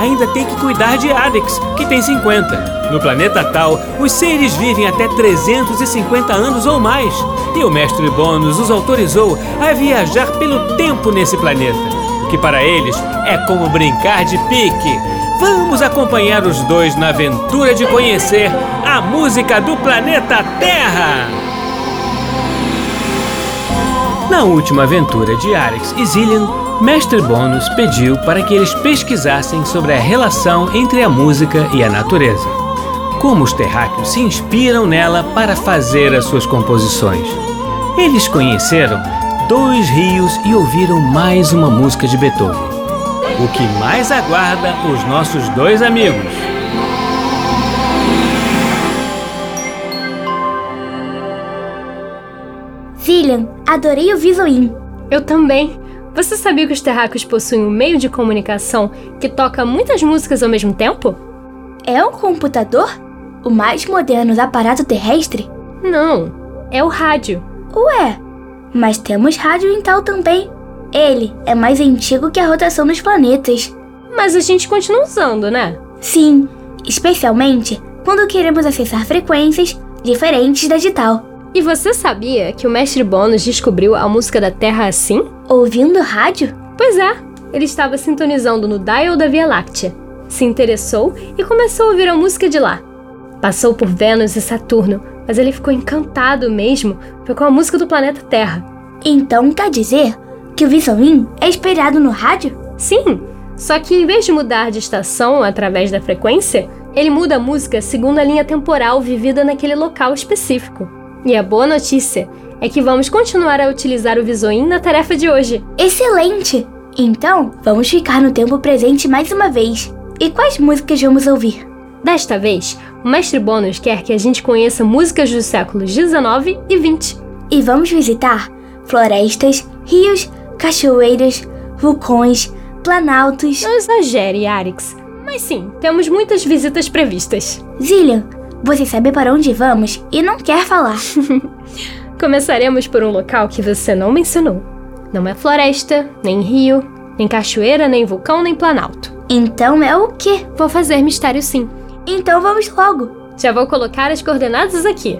ainda tem que cuidar de Alex, que tem 50. No planeta Tal, os seres vivem até 350 anos ou mais. E o mestre Bônus os autorizou a viajar pelo tempo nesse planeta, o que para eles é como brincar de pique. Vamos acompanhar os dois na aventura de conhecer a música do planeta Terra! Na última aventura de Alex e Zillian, Mestre Bônus pediu para que eles pesquisassem sobre a relação entre a música e a natureza. Como os terráqueos se inspiram nela para fazer as suas composições. Eles conheceram dois rios e ouviram mais uma música de Beethoven. O que mais aguarda os nossos dois amigos? Zillian, adorei o Visuin. Eu também. Você sabia que os terráqueos possuem um meio de comunicação que toca muitas músicas ao mesmo tempo? É um computador? O mais moderno aparato terrestre? Não, é o rádio. Ué, mas temos rádio em tal também. Ele é mais antigo que a rotação dos planetas. Mas a gente continua usando, né? Sim, especialmente quando queremos acessar frequências diferentes da digital. E você sabia que o mestre Bônus descobriu a música da Terra assim? Ouvindo rádio? Pois é, ele estava sintonizando no dial da Via Láctea. Se interessou e começou a ouvir a música de lá. Passou por Vênus e Saturno, mas ele ficou encantado mesmo com a música do planeta Terra. Então quer dizer que o Vissomin é esperado no rádio? Sim, só que em vez de mudar de estação através da frequência, ele muda a música segundo a linha temporal vivida naquele local específico. E a boa notícia é que vamos continuar a utilizar o Visoin na tarefa de hoje. Excelente! Então, vamos ficar no tempo presente mais uma vez. E quais músicas vamos ouvir? Desta vez, o Mestre Bônus quer que a gente conheça músicas dos séculos 19 e 20. E vamos visitar florestas, rios, cachoeiras, vulcões, planaltos. Não exagere, Arix. Mas sim, temos muitas visitas previstas. Zillian, você sabe para onde vamos e não quer falar. Começaremos por um local que você não mencionou. Não é floresta, nem rio, nem cachoeira, nem vulcão, nem planalto. Então é o quê? Vou fazer mistério sim. Então vamos logo. Já vou colocar as coordenadas aqui.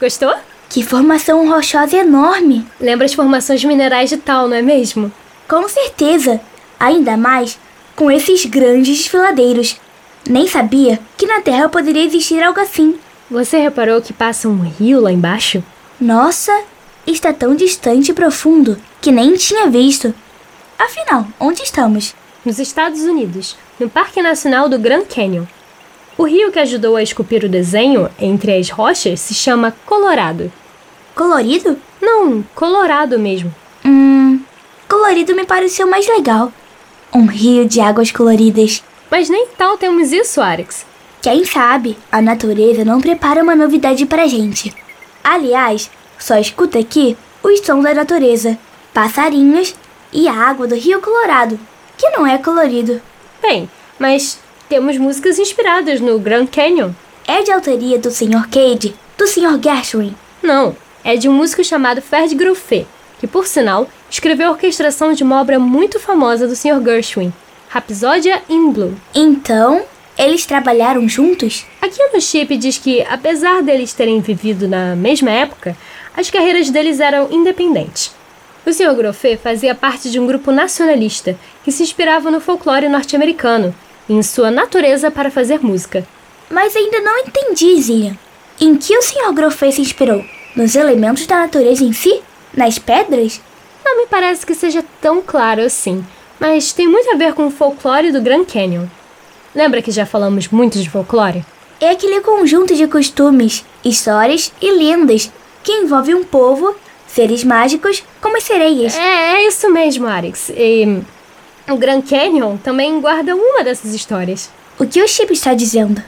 Gostou? Que formação rochosa enorme! Lembra as formações minerais de tal, não é mesmo? Com certeza! Ainda mais com esses grandes desfiladeiros. Nem sabia que na Terra poderia existir algo assim. Você reparou que passa um rio lá embaixo? Nossa, está tão distante e profundo que nem tinha visto. Afinal, onde estamos? Nos Estados Unidos, no Parque Nacional do Grand Canyon. O rio que ajudou a esculpir o desenho entre as rochas se chama Colorado. Colorido? Não, Colorado mesmo. Hum, colorido me pareceu mais legal. Um rio de águas coloridas. Mas nem tal temos isso, Arix. Quem sabe a natureza não prepara uma novidade pra gente. Aliás, só escuta aqui os sons da natureza, passarinhos e a água do Rio Colorado, que não é colorido. Bem, mas temos músicas inspiradas no Grand Canyon. É de autoria do Sr. Cade, do Sr. Gershwin. Não, é de um músico chamado Ferd Groufet, que, por sinal, escreveu a orquestração de uma obra muito famosa do Sr. Gershwin, Rhapsódia in Blue. Então, eles trabalharam juntos? Aqui no chip diz que, apesar deles terem vivido na mesma época, as carreiras deles eram independentes. O Sr. Groffet fazia parte de um grupo nacionalista que se inspirava no folclore norte-americano em sua natureza para fazer música. Mas ainda não entendi, Zinha. Em que o Sr. Grofei se inspirou? Nos elementos da natureza em si? Nas pedras? Não me parece que seja tão claro assim, mas tem muito a ver com o folclore do Grand Canyon. Lembra que já falamos muito de folclore? É aquele conjunto de costumes, histórias e lendas que envolve um povo, seres mágicos como as sereias. É, é isso mesmo, Arix. E o Grand Canyon também guarda uma dessas histórias. O que o Chip está dizendo?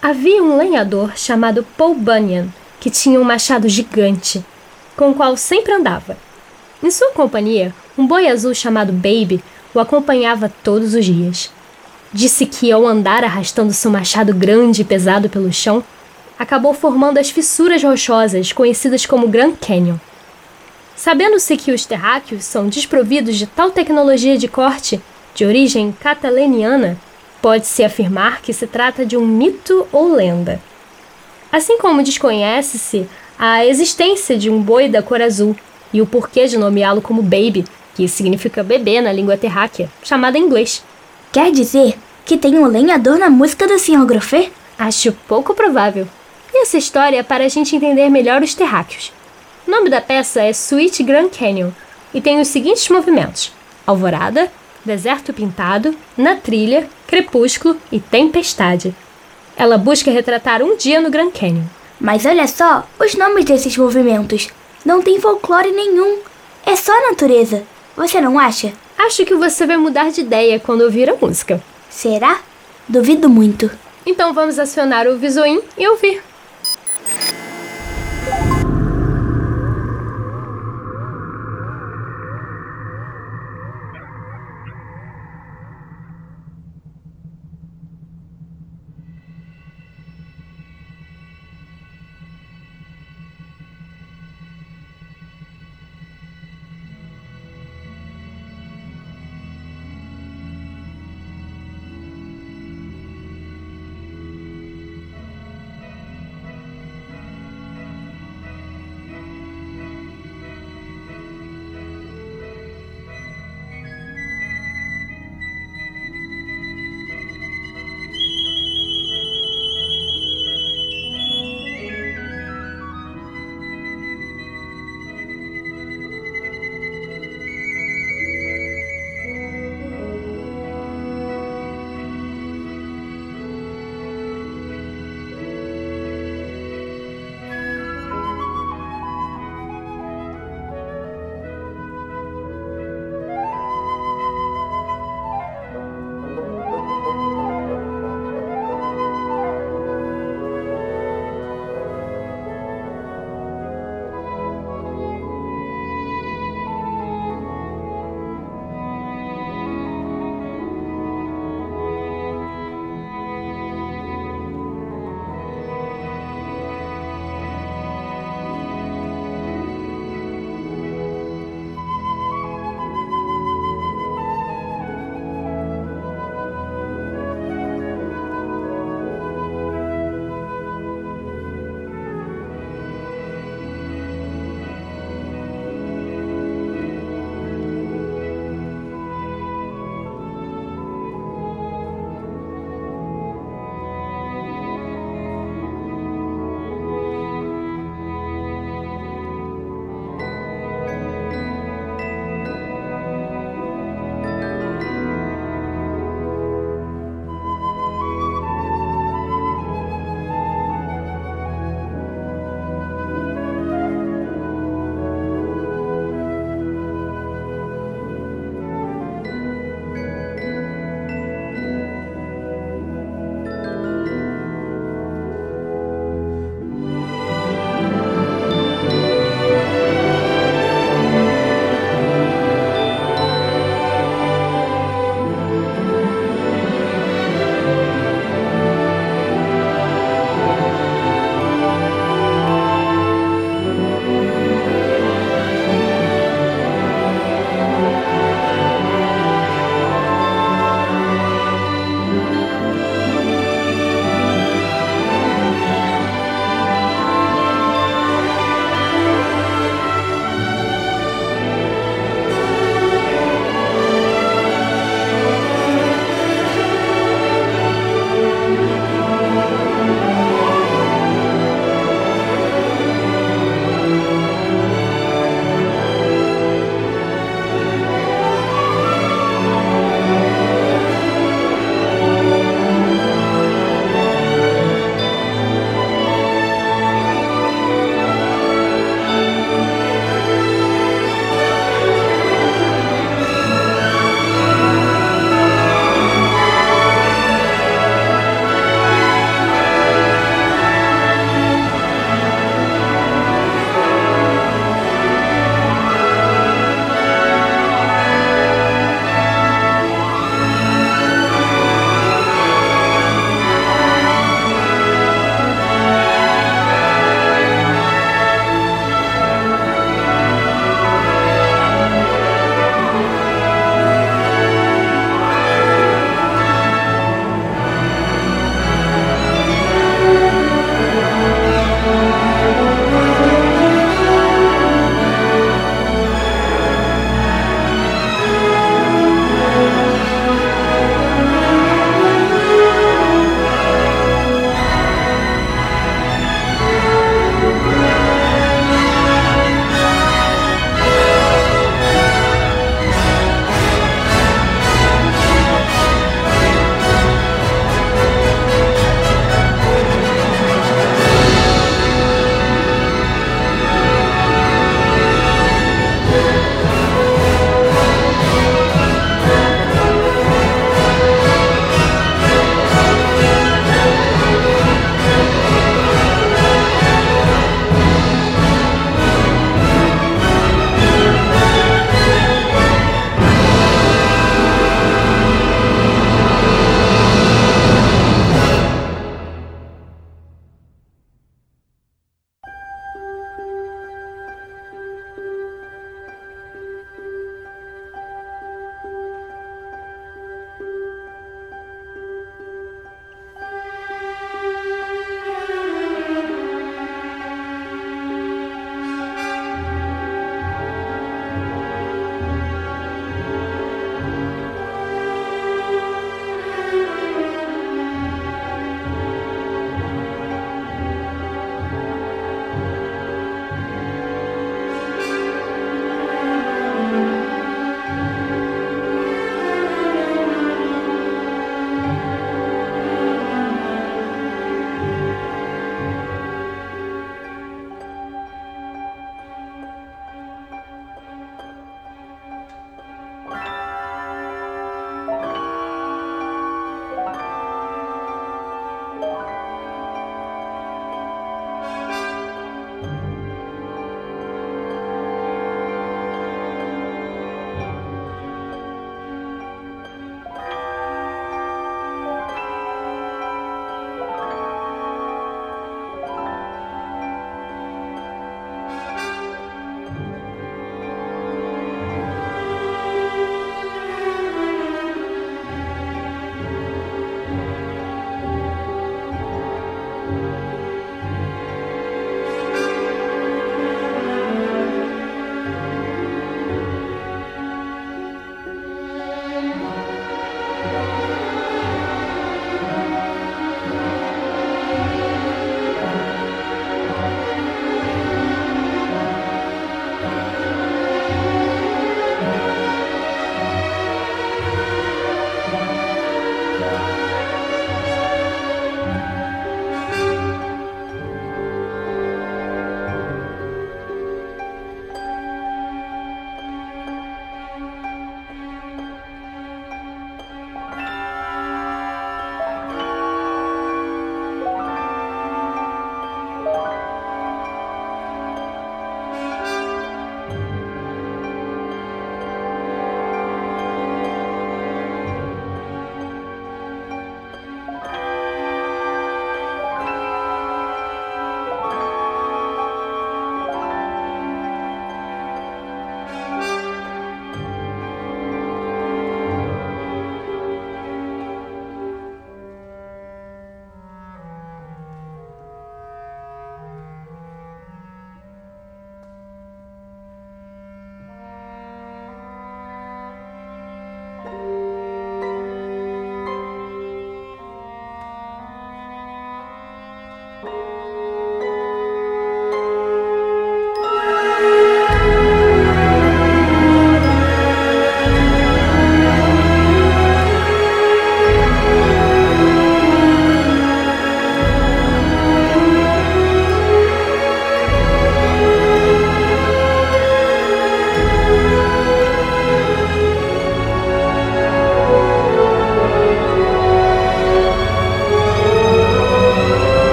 Havia um lenhador chamado Paul Bunyan que tinha um machado gigante, com o qual sempre andava. Em sua companhia, um boi azul chamado Baby o acompanhava todos os dias. Disse que, ao andar arrastando seu machado grande e pesado pelo chão, acabou formando as fissuras rochosas conhecidas como Grand Canyon. Sabendo-se que os terráqueos são desprovidos de tal tecnologia de corte de origem cataleniana, pode-se afirmar que se trata de um mito ou lenda. Assim como desconhece-se a existência de um boi da cor azul e o porquê de nomeá-lo como Baby, que significa bebê na língua terráquea, chamada em inglês. Quer dizer que tem um lenhador na música do Sr. Grofé? Acho pouco provável. E essa história é para a gente entender melhor os terráqueos. O nome da peça é Sweet Grand Canyon e tem os seguintes movimentos: Alvorada, Deserto Pintado, Na Trilha, Crepúsculo e Tempestade. Ela busca retratar um dia no Grand Canyon. Mas olha só os nomes desses movimentos. Não tem folclore nenhum. É só natureza. Você não acha? Acho que você vai mudar de ideia quando ouvir a música. Será? Duvido muito. Então vamos acionar o Visoim e ouvir.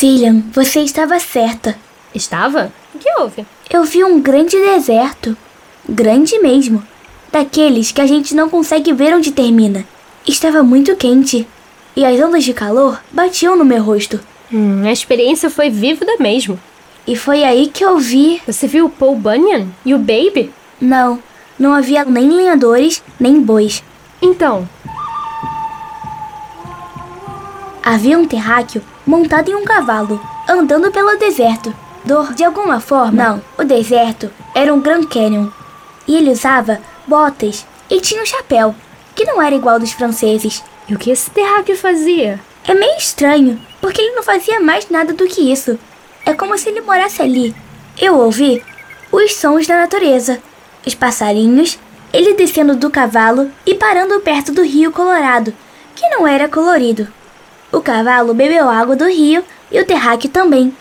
Cillian, você estava certa. Estava? O que houve? Eu vi um grande deserto. Grande mesmo. Daqueles que a gente não consegue ver onde termina. Estava muito quente. E as ondas de calor batiam no meu rosto. Hum, a experiência foi vívida mesmo. E foi aí que eu vi. Você viu o Paul Bunyan e o Baby? Não, não havia nem lenhadores, nem bois. Então, Havia um terráqueo montado em um cavalo, andando pelo deserto. Dor, de alguma forma, não, o deserto era um Grand Canyon. E ele usava botas e tinha um chapéu, que não era igual dos franceses. e o que esse terráqueo fazia? É meio estranho, porque ele não fazia mais nada do que isso. É como se ele morasse ali. Eu ouvi os sons da natureza, os passarinhos, ele descendo do cavalo e parando perto do rio Colorado, que não era colorido. O cavalo bebeu água do rio e o terráqueo também.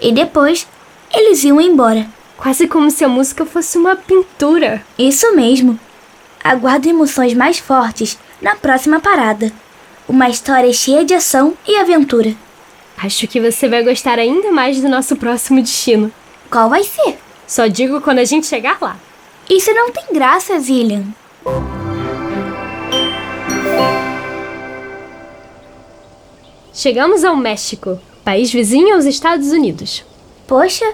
E depois, eles iam embora. Quase como se a música fosse uma pintura. Isso mesmo. Aguardo emoções mais fortes na próxima parada. Uma história cheia de ação e aventura. Acho que você vai gostar ainda mais do nosso próximo destino. Qual vai ser? Só digo quando a gente chegar lá. Isso não tem graça, Zillian. Chegamos ao México, país vizinho aos Estados Unidos. Poxa,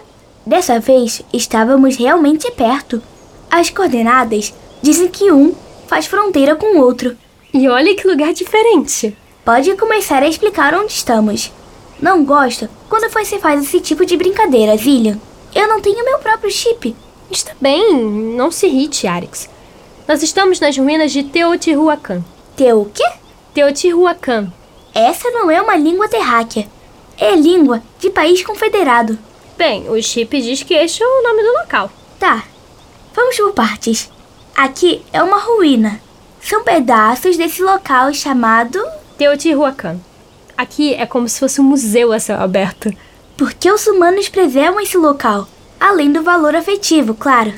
dessa vez estávamos realmente perto. As coordenadas dizem que um faz fronteira com o outro. E olha que lugar diferente. Pode começar a explicar onde estamos. Não gosto quando você faz esse tipo de brincadeira, Zillian. Eu não tenho meu próprio chip. Está bem, não se irrite, Arix. Nós estamos nas ruínas de Teotihuacan. Teu o quê? Teotihuacan. Essa não é uma língua terráquea. É língua de país confederado. Bem, o chip diz que este é o nome do local. Tá, vamos por partes. Aqui é uma ruína. São pedaços desse local chamado. Teotihuacan. Aqui é como se fosse um museu a céu aberto. Por que os humanos preservam esse local? Além do valor afetivo, claro.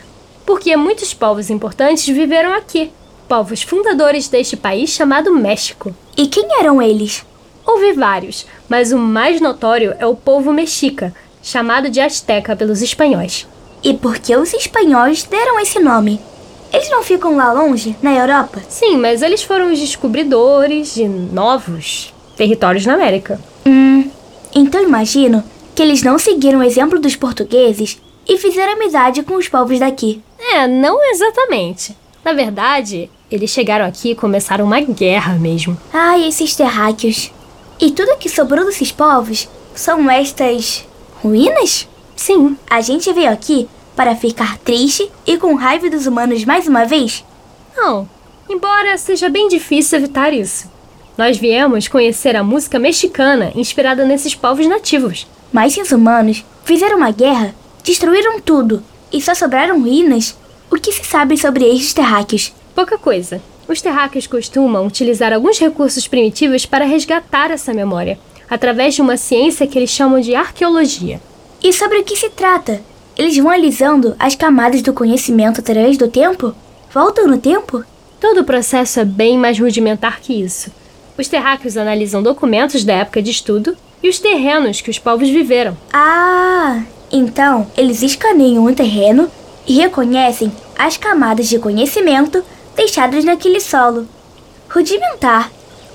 Porque muitos povos importantes viveram aqui. Povos fundadores deste país chamado México. E quem eram eles? Houve vários, mas o mais notório é o povo mexica, chamado de Azteca pelos espanhóis. E por que os espanhóis deram esse nome? Eles não ficam lá longe, na Europa? Sim, mas eles foram os descobridores de novos territórios na América. Hum, então imagino que eles não seguiram o exemplo dos portugueses e fizeram amizade com os povos daqui. É, não exatamente. Na verdade, eles chegaram aqui e começaram uma guerra mesmo. Ai, esses terráqueos. E tudo que sobrou desses povos são estas ruínas? Sim, A gente veio aqui para ficar triste e com raiva dos humanos mais uma vez? não. Embora seja bem difícil evitar isso. Nós viemos conhecer a música mexicana inspirada nesses povos nativos. Mas se os humanos fizeram uma guerra, destruíram tudo e só sobraram ruínas, o que se sabe sobre estes terráqueos? Pouca coisa. Os terráqueos costumam utilizar alguns recursos primitivos para resgatar essa memória, através de uma ciência que eles chamam de arqueologia. E sobre o que se trata? Eles vão alisando as camadas do conhecimento através do tempo? Voltam no tempo? Todo o processo é bem mais rudimentar que isso. Os terráqueos analisam documentos da época de estudo e os terrenos que os povos viveram. Ah, então eles escaneiam o terreno e reconhecem as camadas de conhecimento deixadas naquele solo. Rudimentar,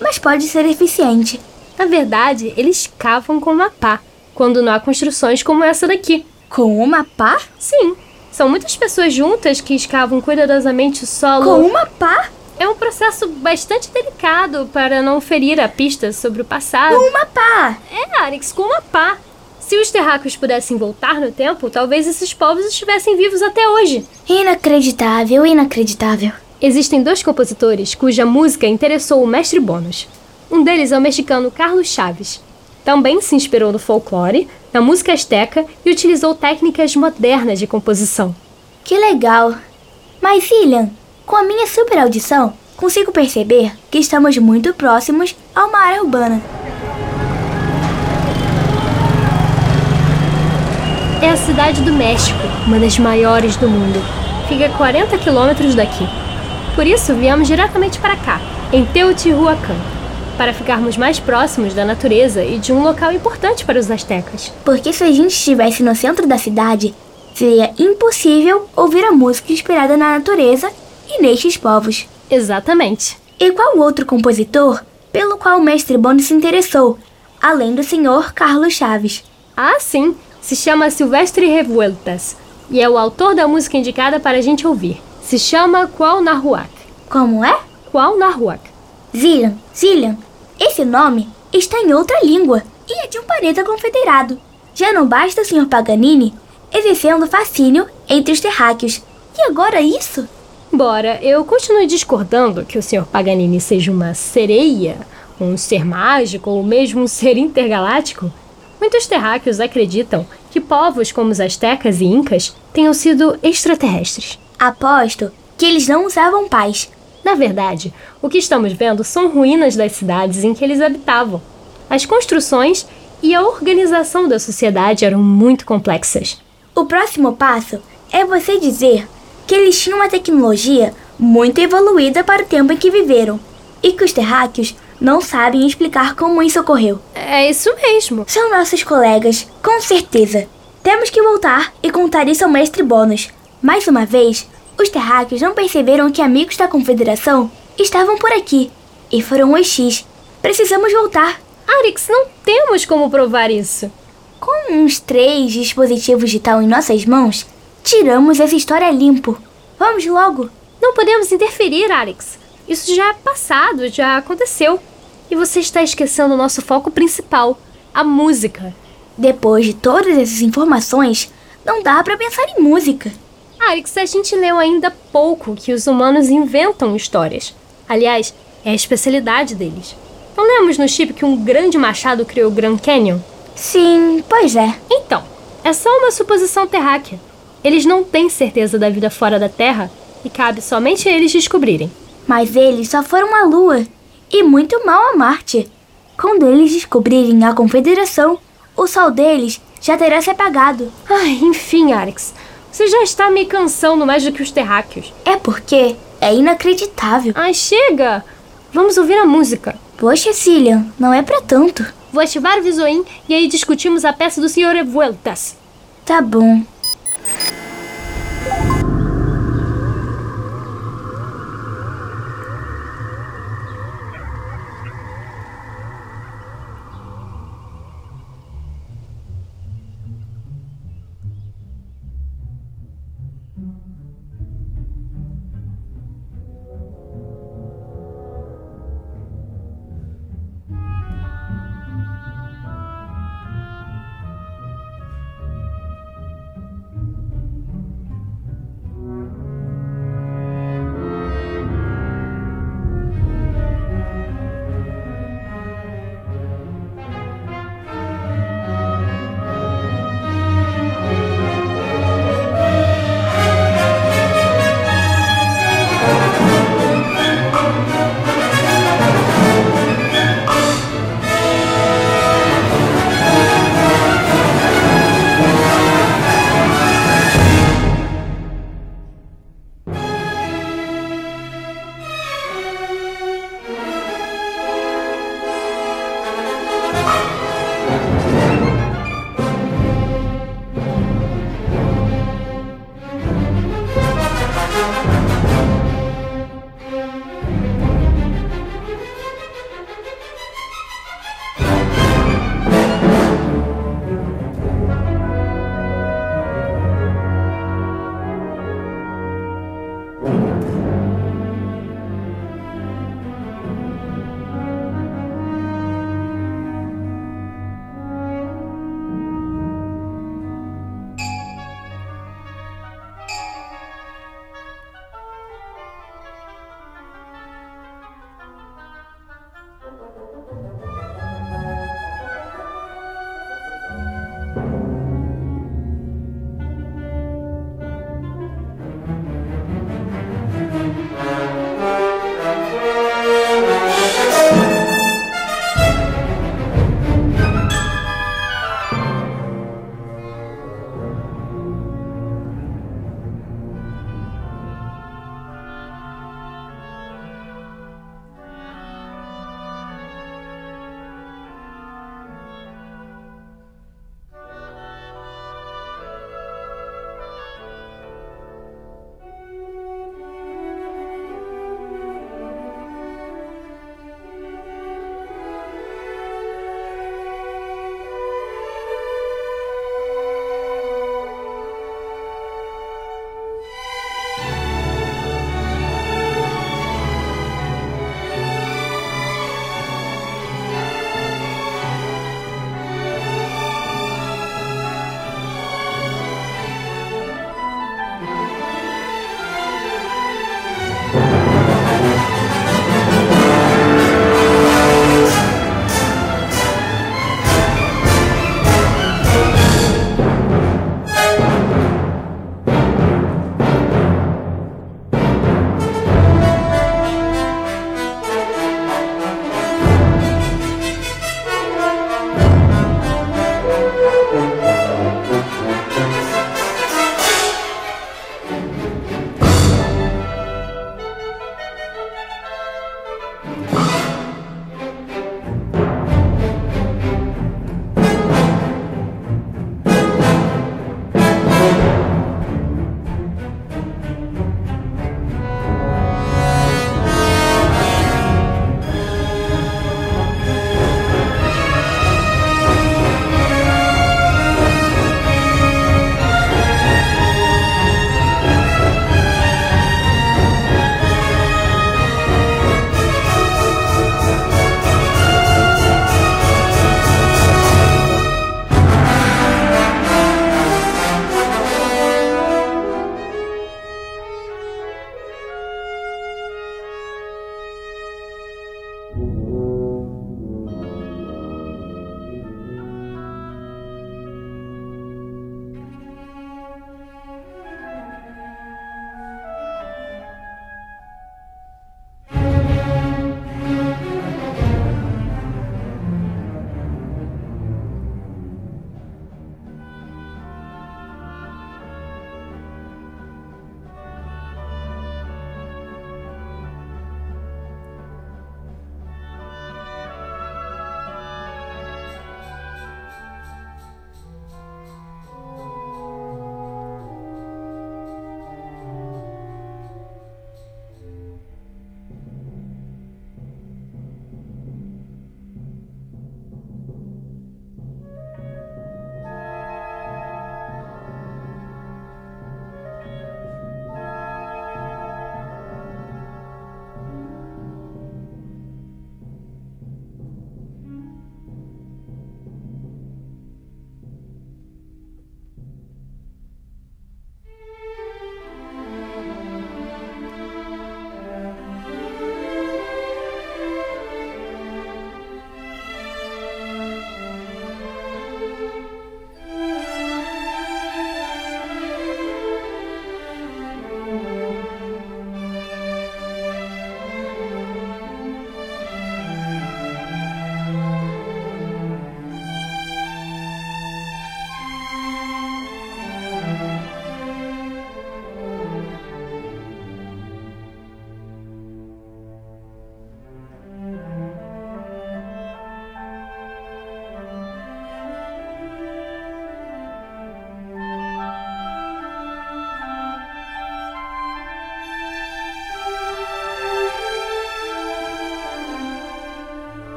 mas pode ser eficiente. Na verdade, eles cavam com uma pá, quando não há construções como essa daqui. Com uma pá? Sim, são muitas pessoas juntas que escavam cuidadosamente o solo. Com uma pá? É um processo bastante delicado para não ferir a pista sobre o passado. Com uma pá! É, Arix, com uma pá. Se os terráqueos pudessem voltar no tempo, talvez esses povos estivessem vivos até hoje. Inacreditável, inacreditável. Existem dois compositores cuja música interessou o mestre Bônus. Um deles é o mexicano Carlos Chaves. Também se inspirou no folclore, na música asteca e utilizou técnicas modernas de composição. Que legal. Mas, Ilian, com a minha super audição, consigo perceber que estamos muito próximos a uma área urbana. É a cidade do México, uma das maiores do mundo. Fica a 40 quilômetros daqui. Por isso, viemos diretamente para cá, em Teotihuacan. para ficarmos mais próximos da natureza e de um local importante para os astecas. Porque se a gente estivesse no centro da cidade, seria impossível ouvir a música inspirada na natureza e nestes povos. Exatamente. E qual outro compositor pelo qual o mestre Bond se interessou, além do senhor Carlos Chaves? Ah, sim, se chama Silvestre Revueltas e é o autor da música indicada para a gente ouvir. Se chama Qual Nahuac. Como é? Qual Nahuac. Zillian, Zillian, esse nome está em outra língua e é de um planeta confederado. Já não basta o Sr. Paganini exercendo fascínio entre os terráqueos. E agora isso? Bora, eu continuo discordando que o Sr. Paganini seja uma sereia, um ser mágico ou mesmo um ser intergaláctico. Muitos terráqueos acreditam que povos como os astecas e incas tenham sido extraterrestres. Aposto que eles não usavam paz. Na verdade, o que estamos vendo são ruínas das cidades em que eles habitavam. As construções e a organização da sociedade eram muito complexas. O próximo passo é você dizer que eles tinham uma tecnologia muito evoluída para o tempo em que viveram e que os terráqueos não sabem explicar como isso ocorreu. É isso mesmo. São nossos colegas, com certeza. Temos que voltar e contar isso ao mestre Bônus. Mais uma vez, os terráqueos não perceberam que amigos da Confederação estavam por aqui e foram os X. Precisamos voltar. Arix, não temos como provar isso. Com uns três dispositivos de tal em nossas mãos, tiramos essa história limpo. Vamos logo. Não podemos interferir, Alex. Isso já é passado, já aconteceu. E você está esquecendo o nosso foco principal, a música. Depois de todas essas informações, não dá para pensar em música. Alex, a gente leu ainda pouco que os humanos inventam histórias. Aliás, é a especialidade deles. Não lemos no chip que um grande machado criou o Grand Canyon? Sim, pois é. Então, é só uma suposição terráquea. Eles não têm certeza da vida fora da Terra e cabe somente a eles descobrirem. Mas eles só foram à Lua e muito mal a Marte. Quando eles descobrirem a Confederação, o sol deles já terá se apagado. Ai, enfim, Alex. Você já está me cansando mais do que os terráqueos. É porque é inacreditável. Ai, chega! Vamos ouvir a música. Poxa, Cillian, não é para tanto. Vou ativar o Visoim e aí discutimos a peça do Sr. Revueltas. Tá bom.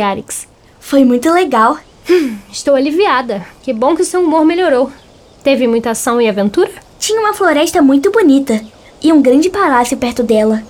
Aí, Arix? Foi muito legal. Estou aliviada. Que bom que seu humor melhorou. Teve muita ação e aventura? Tinha uma floresta muito bonita e um grande palácio perto dela.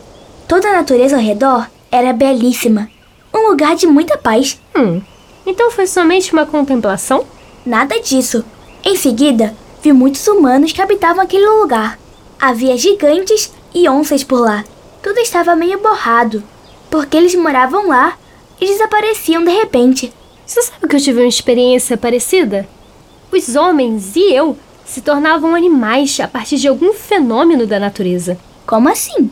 Toda a natureza ao redor era belíssima. Um lugar de muita paz. Hum. Então foi somente uma contemplação? Nada disso. Em seguida, vi muitos humanos que habitavam aquele lugar. Havia gigantes e onças por lá. Tudo estava meio borrado, porque eles moravam lá e desapareciam de repente. Você sabe que eu tive uma experiência parecida? Os homens e eu se tornavam animais a partir de algum fenômeno da natureza. Como assim?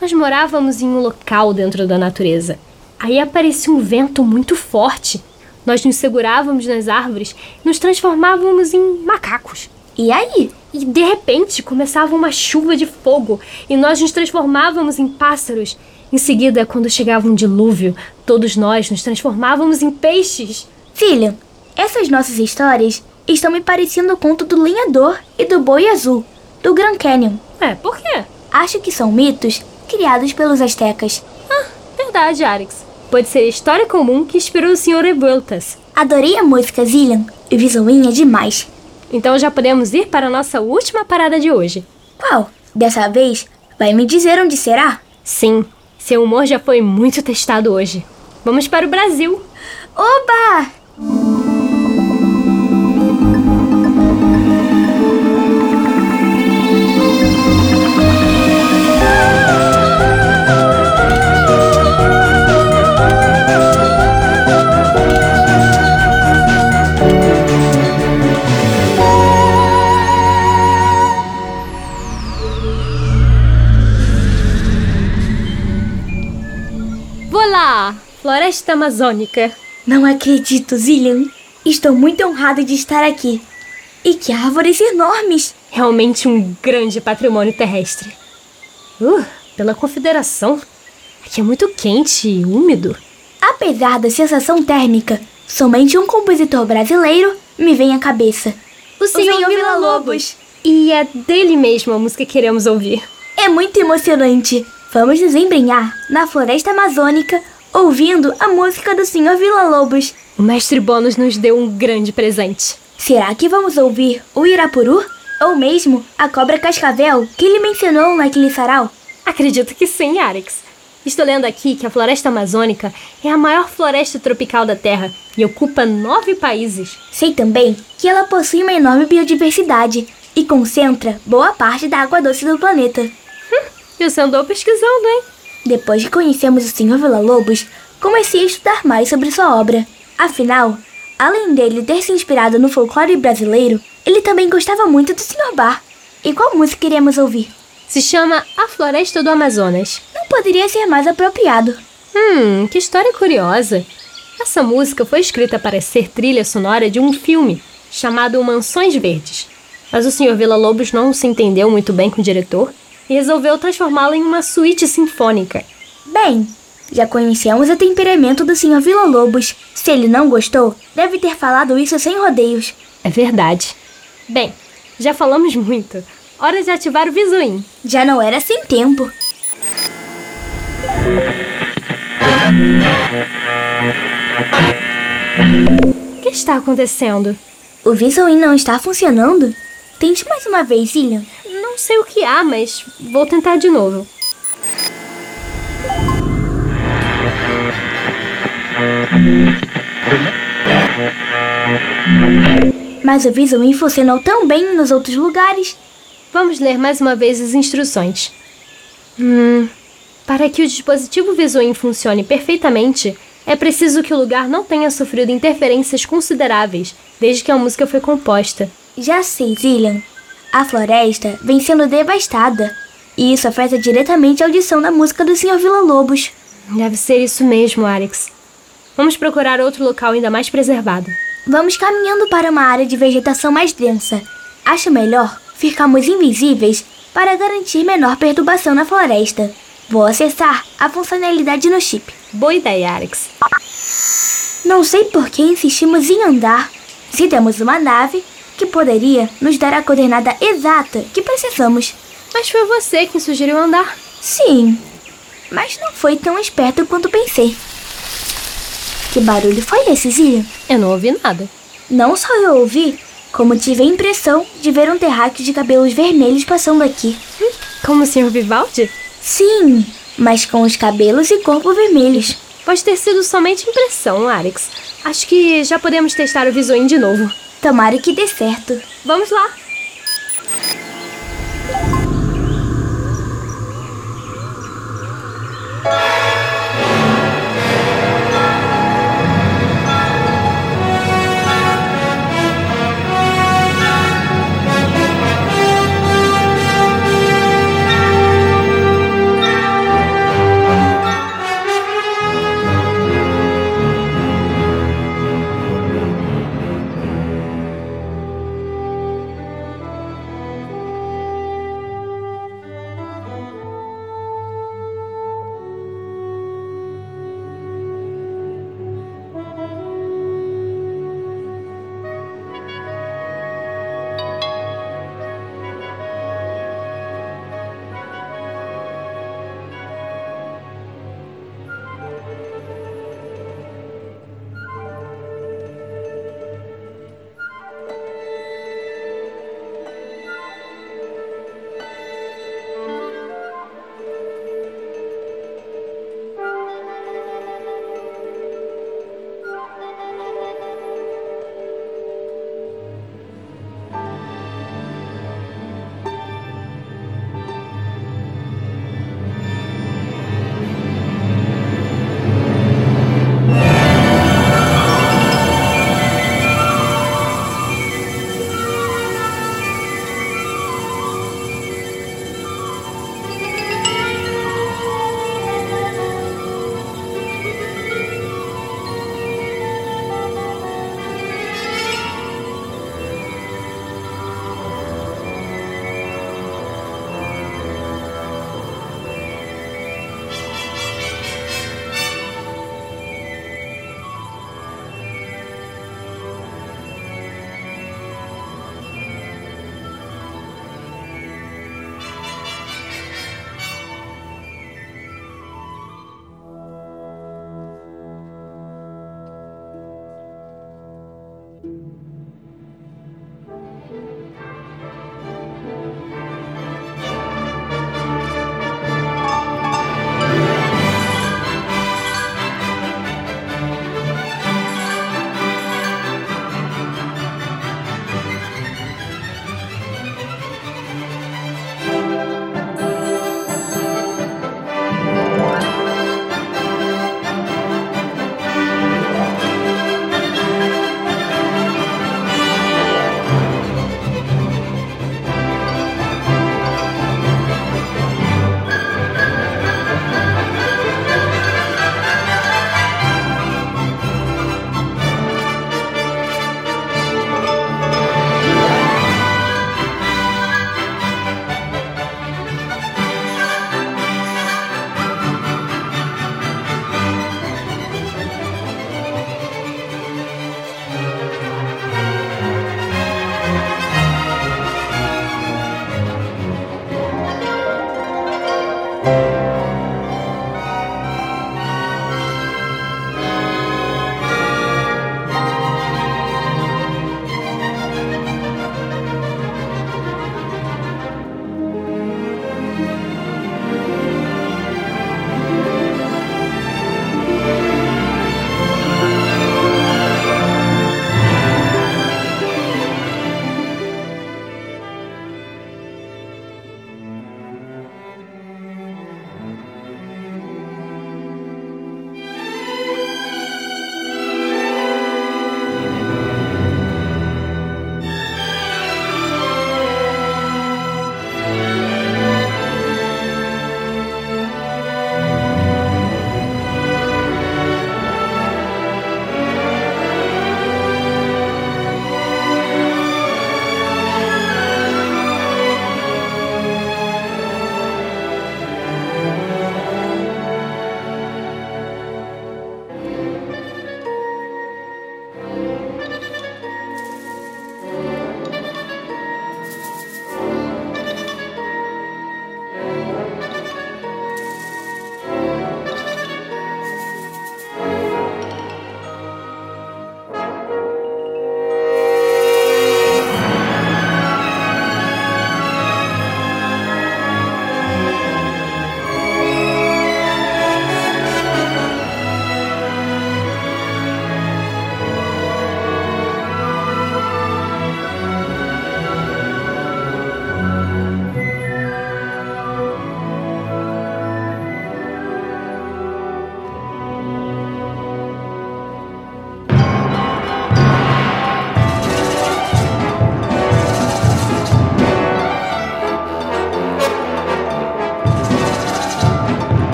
Nós morávamos em um local dentro da natureza. Aí aparecia um vento muito forte. Nós nos segurávamos nas árvores e nos transformávamos em macacos. E aí? E de repente começava uma chuva de fogo e nós nos transformávamos em pássaros. Em seguida, quando chegava um dilúvio, todos nós nos transformávamos em peixes. Filha, essas nossas histórias estão me parecendo o conto do lenhador e do boi azul, do Grand Canyon. É, por quê? Acho que são mitos criados pelos astecas. Ah, verdade, Arix. Pode ser a história comum que inspirou o Sr. Revueltas. Adorei a música, Zillian. O visuinho é demais. Então já podemos ir para a nossa última parada de hoje. Qual? Dessa vez, vai me dizer onde será? Sim, seu humor já foi muito testado hoje. Vamos para o Brasil. Oba! Floresta Amazônica. Não acredito, Zillian. Estou muito honrada de estar aqui. E que árvores enormes! Realmente um grande patrimônio terrestre. Uh, pela confederação. Aqui é muito quente e úmido. Apesar da sensação térmica, somente um compositor brasileiro me vem à cabeça. O Senhor Villa-Lobos. E é dele mesmo a música que queremos ouvir. É muito emocionante. Vamos nos embrenhar na floresta amazônica ouvindo a música do Senhor Villa-Lobos. O mestre Bônus nos deu um grande presente. Será que vamos ouvir o Irapuru? Ou mesmo a cobra cascavel que ele mencionou naquele sarau? Acredito que sim, Arix. Estou lendo aqui que a floresta amazônica é a maior floresta tropical da Terra e ocupa nove países. Sei também que ela possui uma enorme biodiversidade e concentra boa parte da água doce do planeta. E você andou pesquisando, hein? Depois que conhecemos o Sr. Villa-Lobos, comecei a estudar mais sobre sua obra. Afinal, além dele ter se inspirado no folclore brasileiro, ele também gostava muito do Sr. Bar. E qual música iremos ouvir? Se chama A Floresta do Amazonas. Não poderia ser mais apropriado. Hum, que história curiosa. Essa música foi escrita para ser trilha sonora de um filme chamado Mansões Verdes. Mas o Sr. Villa-Lobos não se entendeu muito bem com o diretor e resolveu transformá-la em uma suíte sinfônica. Bem, já conhecemos o temperamento do Sr. Villa-Lobos. Se ele não gostou, deve ter falado isso sem rodeios. É verdade. Bem, já falamos muito. Hora de ativar o visuim. Já não era sem tempo. O que está acontecendo? O visuim não está funcionando? Tente mais uma vez, Ilha. Não sei o que há, mas vou tentar de novo. Mas o visuim funcionou tão bem nos outros lugares. Vamos ler mais uma vez as instruções. Hum, para que o dispositivo Visuim funcione perfeitamente, é preciso que o lugar não tenha sofrido interferências consideráveis desde que a música foi composta. Já sei, Zillian. A floresta vem sendo devastada. E isso afeta diretamente a audição da música do Sr. Villa-Lobos. Deve ser isso mesmo, Alex. Vamos procurar outro local ainda mais preservado. Vamos caminhando para uma área de vegetação mais densa. Acho melhor ficarmos invisíveis para garantir menor perturbação na floresta. Vou acessar a funcionalidade no chip. Boa ideia, Alex. Não sei por que insistimos em andar. Se temos uma nave que poderia nos dar a coordenada exata que precisamos. Mas foi você quem sugeriu andar. Sim, mas não foi tão esperto quanto pensei. Que barulho foi esse, Zília? Eu não ouvi nada. Não só eu ouvi, como tive a impressão de ver um terráqueo de cabelos vermelhos passando aqui. Como o Sr. Vivaldi? Sim, mas com os cabelos e corpo vermelhos. Pode ter sido somente impressão, Alex. Acho que já podemos testar o Visuin de novo. Tomara que dê certo. Vamos lá.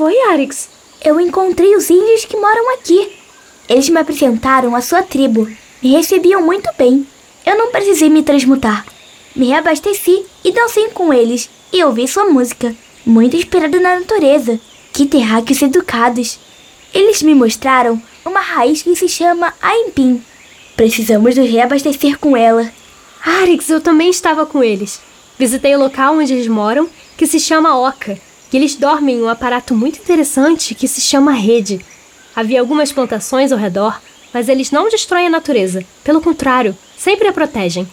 Foi, Arix? Eu encontrei os índios que moram aqui. Eles me apresentaram a sua tribo. Me recebiam muito bem. Eu não precisei me transmutar. Me reabasteci e dancei com eles e ouvi sua música, muito inspirada na natureza. Que terráqueos educados! Eles me mostraram uma raiz que se chama Aimpim. Precisamos nos reabastecer com ela. Arix, eu também estava com eles. Visitei o local onde eles moram, que se chama Oca, e eles dormem em um aparato muito interessante que se chama rede. Havia algumas plantações ao redor, mas eles não destroem a natureza. Pelo contrário, sempre a protegem.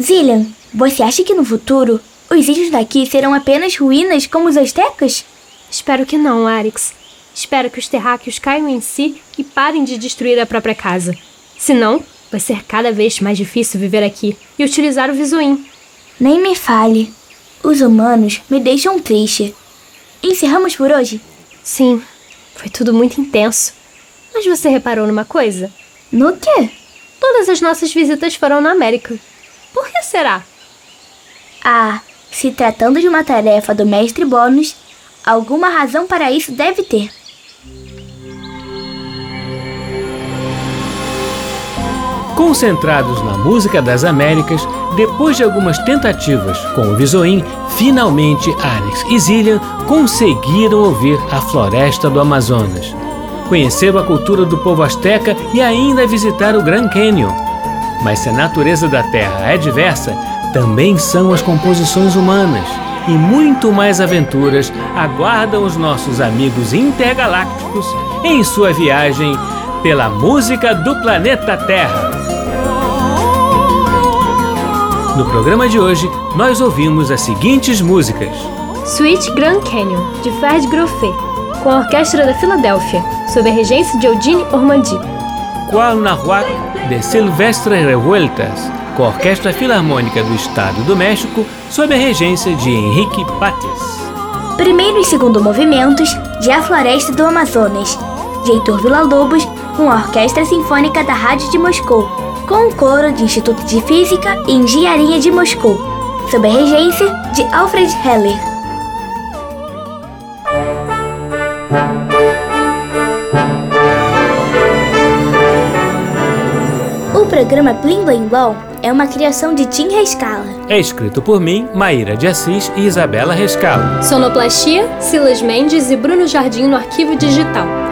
Zillian, você acha que no futuro os índios daqui serão apenas ruínas como os astecas? Espero que não, Arix. Espero que os terráqueos caiam em si e parem de destruir a própria casa. Senão, vai ser cada vez mais difícil viver aqui e utilizar o Visuim. Nem me fale. Os humanos me deixam triste. Encerramos por hoje? Sim, foi tudo muito intenso. Mas você reparou numa coisa? No quê? Todas as nossas visitas foram na América. Por que será? Ah, se tratando de uma tarefa do mestre Bônus, alguma razão para isso deve ter. Concentrados na música das Américas, depois de algumas tentativas com o Visoim, finalmente Arix e Zillian conseguiram ouvir a floresta do Amazonas. Conheceram a cultura do povo asteca e ainda visitaram o Grand Canyon. Mas se a natureza da Terra é diversa, também são as composições humanas. E muito mais aventuras aguardam os nossos amigos intergalácticos em sua viagem pela música do planeta Terra. No programa de hoje, nós ouvimos as seguintes músicas: Suite Grand Canyon, de Ferd Groffet, com a Orquestra da Filadélfia, sob a regência de Eugene Ormandy. Qual Nahuac, de Silvestre Revueltas, com a Orquestra Filarmônica do Estado do México, sob a regência de Henrique Pates. Primeiro e segundo movimentos de A Floresta do Amazonas, de Heitor Villa-Lobos, com a Orquestra Sinfônica da Rádio de Moscou, com o coro de Instituto de Física e Engenharia de Moscou, sob a regência de Alfred Heller. O programa Blim Blim Blom é uma criação de Tim Rescala. É escrito por mim, Maíra de Assis e Isabela Rescala. Sonoplastia, Silas Mendes e Bruno Jardim no arquivo digital.